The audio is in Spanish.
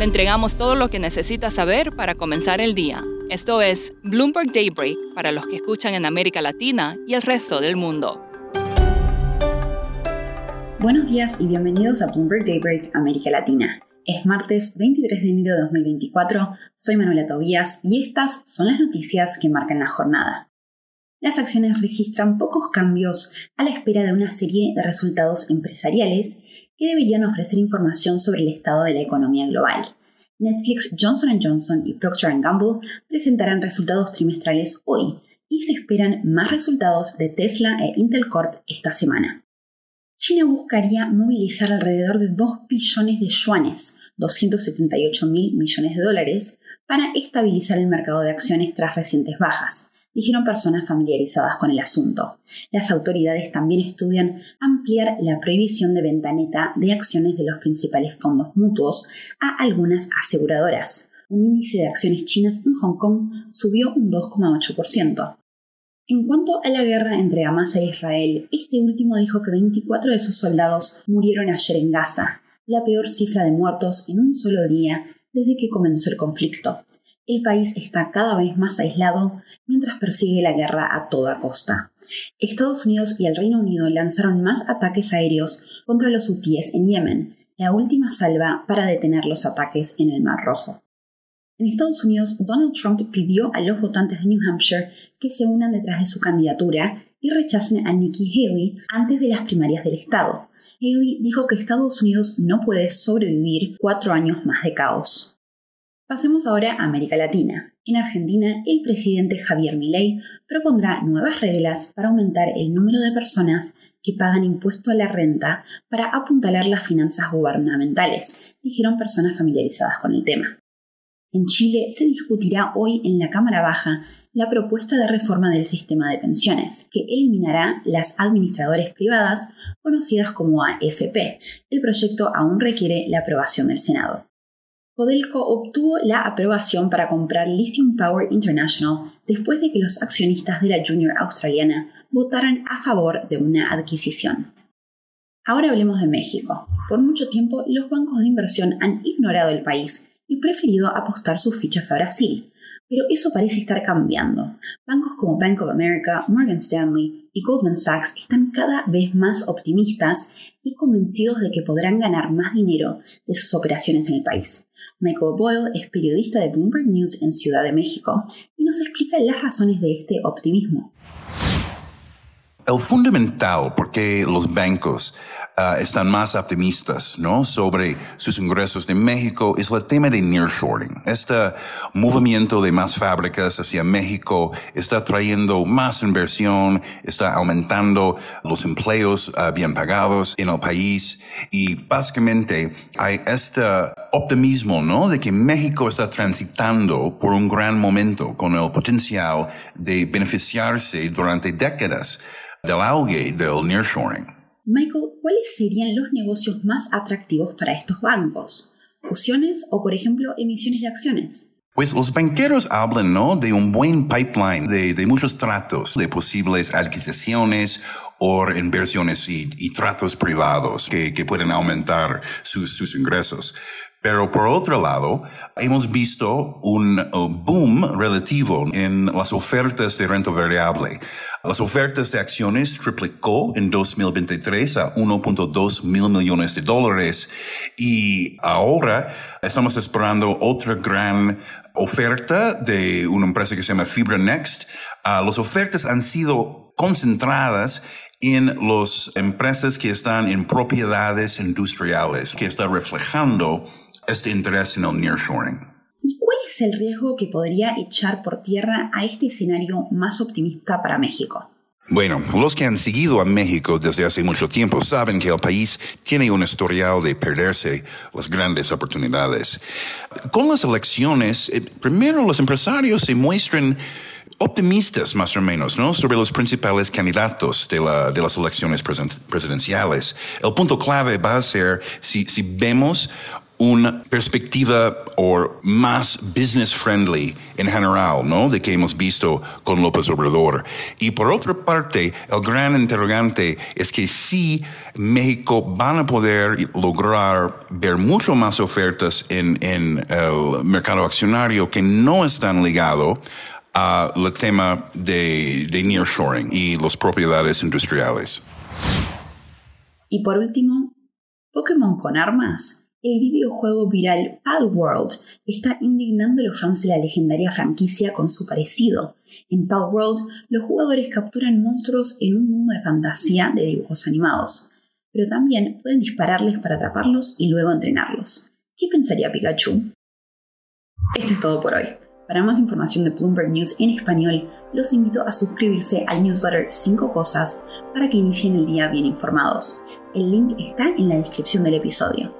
Le entregamos todo lo que necesita saber para comenzar el día. Esto es Bloomberg Daybreak para los que escuchan en América Latina y el resto del mundo. Buenos días y bienvenidos a Bloomberg Daybreak América Latina. Es martes 23 de enero de 2024, soy Manuela Tobías y estas son las noticias que marcan la jornada. Las acciones registran pocos cambios a la espera de una serie de resultados empresariales que deberían ofrecer información sobre el estado de la economía global. Netflix, Johnson Johnson y Procter Gamble presentarán resultados trimestrales hoy y se esperan más resultados de Tesla e Intel Corp esta semana. China buscaría movilizar alrededor de 2 billones de yuanes, 278 mil millones de dólares, para estabilizar el mercado de acciones tras recientes bajas dijeron personas familiarizadas con el asunto. Las autoridades también estudian ampliar la prohibición de venta neta de acciones de los principales fondos mutuos a algunas aseguradoras. Un índice de acciones chinas en Hong Kong subió un 2,8%. En cuanto a la guerra entre Hamas e Israel, este último dijo que 24 de sus soldados murieron ayer en Gaza, la peor cifra de muertos en un solo día desde que comenzó el conflicto el país está cada vez más aislado mientras persigue la guerra a toda costa. Estados Unidos y el Reino Unido lanzaron más ataques aéreos contra los hutíes en Yemen, la última salva para detener los ataques en el Mar Rojo. En Estados Unidos, Donald Trump pidió a los votantes de New Hampshire que se unan detrás de su candidatura y rechacen a Nikki Haley antes de las primarias del estado. Haley dijo que Estados Unidos no puede sobrevivir cuatro años más de caos. Pasemos ahora a América Latina. En Argentina, el presidente Javier Milei propondrá nuevas reglas para aumentar el número de personas que pagan impuesto a la renta para apuntalar las finanzas gubernamentales, dijeron personas familiarizadas con el tema. En Chile se discutirá hoy en la Cámara Baja la propuesta de reforma del sistema de pensiones, que eliminará las administradoras privadas conocidas como AFP. El proyecto aún requiere la aprobación del Senado. Codelco obtuvo la aprobación para comprar Lithium Power International después de que los accionistas de la Junior australiana votaran a favor de una adquisición. Ahora hablemos de México. Por mucho tiempo los bancos de inversión han ignorado el país y preferido apostar sus fichas a Brasil, pero eso parece estar cambiando. Bancos como Bank of America, Morgan Stanley y Goldman Sachs están cada vez más optimistas y convencidos de que podrán ganar más dinero de sus operaciones en el país. Michael Boyle es periodista de Bloomberg News en Ciudad de México y nos explica las razones de este optimismo. El fundamental porque los bancos uh, están más optimistas ¿no? sobre sus ingresos de México es el tema de nearshoring. Este movimiento de más fábricas hacia México está trayendo más inversión, está aumentando los empleos uh, bien pagados en el país y básicamente hay este optimismo ¿no? de que México está transitando por un gran momento con el potencial de beneficiarse durante décadas del auge del nearshoring. Michael, ¿cuáles serían los negocios más atractivos para estos bancos? ¿Fusiones o, por ejemplo, emisiones de acciones? Pues los banqueros hablan ¿no? de un buen pipeline de, de muchos tratos, de posibles adquisiciones o inversiones y, y tratos privados que, que pueden aumentar sus, sus ingresos. Pero por otro lado, hemos visto un uh, boom relativo en las ofertas de renta variable. Las ofertas de acciones triplicó en 2023 a 1.2 mil millones de dólares y ahora estamos esperando otra gran oferta de una empresa que se llama Fibra Next. Uh, las ofertas han sido concentradas en las empresas que están en propiedades industriales, que está reflejando este interés en el nearshoring. ¿Y cuál es el riesgo que podría echar por tierra a este escenario más optimista para México? Bueno, los que han seguido a México desde hace mucho tiempo saben que el país tiene un historial de perderse las grandes oportunidades. Con las elecciones, eh, primero los empresarios se muestran optimistas más o menos, ¿no? Sobre los principales candidatos de, la, de las elecciones presidenciales. El punto clave va a ser si, si vemos una perspectiva o más business friendly en general, ¿no? De que hemos visto con López Obrador. Y por otra parte, el gran interrogante es que si México van a poder lograr ver mucho más ofertas en, en el mercado accionario que no están ligados al tema de, de nearshoring y las propiedades industriales. Y por último, Pokémon con armas el videojuego viral Palworld está indignando a los fans de la legendaria franquicia con su parecido. En Palworld, los jugadores capturan monstruos en un mundo de fantasía de dibujos animados, pero también pueden dispararles para atraparlos y luego entrenarlos. ¿Qué pensaría Pikachu? Esto es todo por hoy. Para más información de Bloomberg News en español, los invito a suscribirse al newsletter 5 cosas para que inicien el día bien informados. El link está en la descripción del episodio.